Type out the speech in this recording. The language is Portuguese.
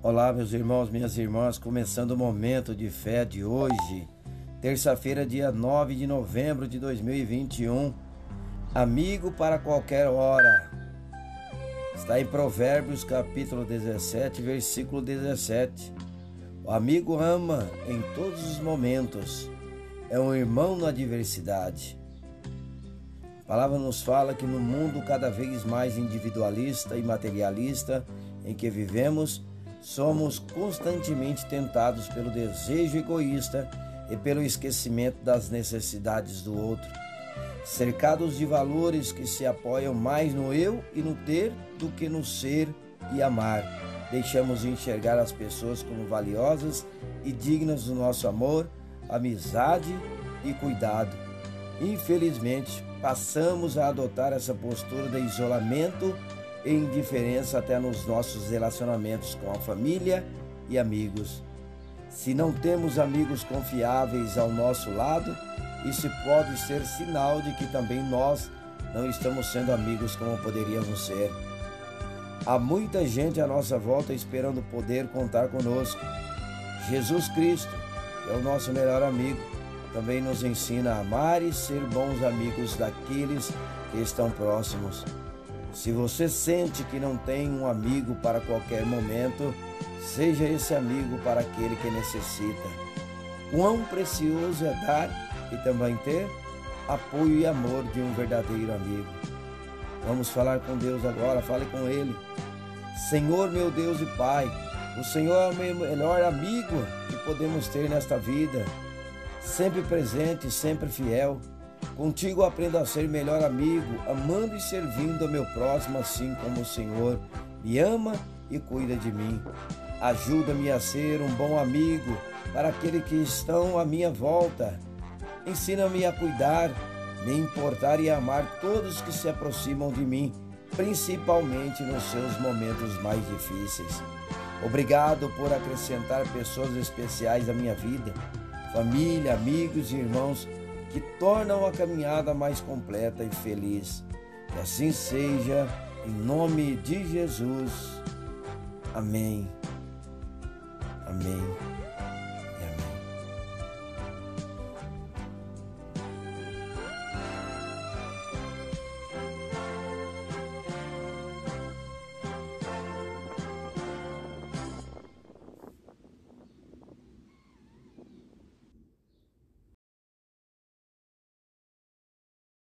Olá, meus irmãos, minhas irmãs, começando o momento de fé de hoje, terça-feira, dia 9 de novembro de 2021. Amigo para qualquer hora. Está em Provérbios, capítulo 17, versículo 17. O amigo ama em todos os momentos, é um irmão na adversidade. A palavra nos fala que no mundo cada vez mais individualista e materialista em que vivemos, somos constantemente tentados pelo desejo egoísta e pelo esquecimento das necessidades do outro. Cercados de valores que se apoiam mais no eu e no ter do que no ser e amar, deixamos de enxergar as pessoas como valiosas e dignas do nosso amor, amizade e cuidado. Infelizmente, passamos a adotar essa postura de isolamento e indiferença até nos nossos relacionamentos com a família e amigos. Se não temos amigos confiáveis ao nosso lado, isso pode ser sinal de que também nós não estamos sendo amigos como poderíamos ser. Há muita gente à nossa volta esperando poder contar conosco. Jesus Cristo, que é o nosso melhor amigo, também nos ensina a amar e ser bons amigos daqueles que estão próximos. Se você sente que não tem um amigo para qualquer momento, seja esse amigo para aquele que necessita. Quão precioso é dar e também ter apoio e amor de um verdadeiro amigo. Vamos falar com Deus agora, fale com Ele. Senhor, meu Deus e Pai, o Senhor é o meu melhor amigo que podemos ter nesta vida, sempre presente, sempre fiel. Contigo aprendo a ser melhor amigo, amando e servindo ao meu próximo, assim como o Senhor me ama e cuida de mim. Ajuda-me a ser um bom amigo para aqueles que estão à minha volta. Ensina-me a cuidar, me importar e amar todos que se aproximam de mim, principalmente nos seus momentos mais difíceis. Obrigado por acrescentar pessoas especiais à minha vida, família, amigos e irmãos que tornam a caminhada mais completa e feliz. Que assim seja, em nome de Jesus. Amém. Amém.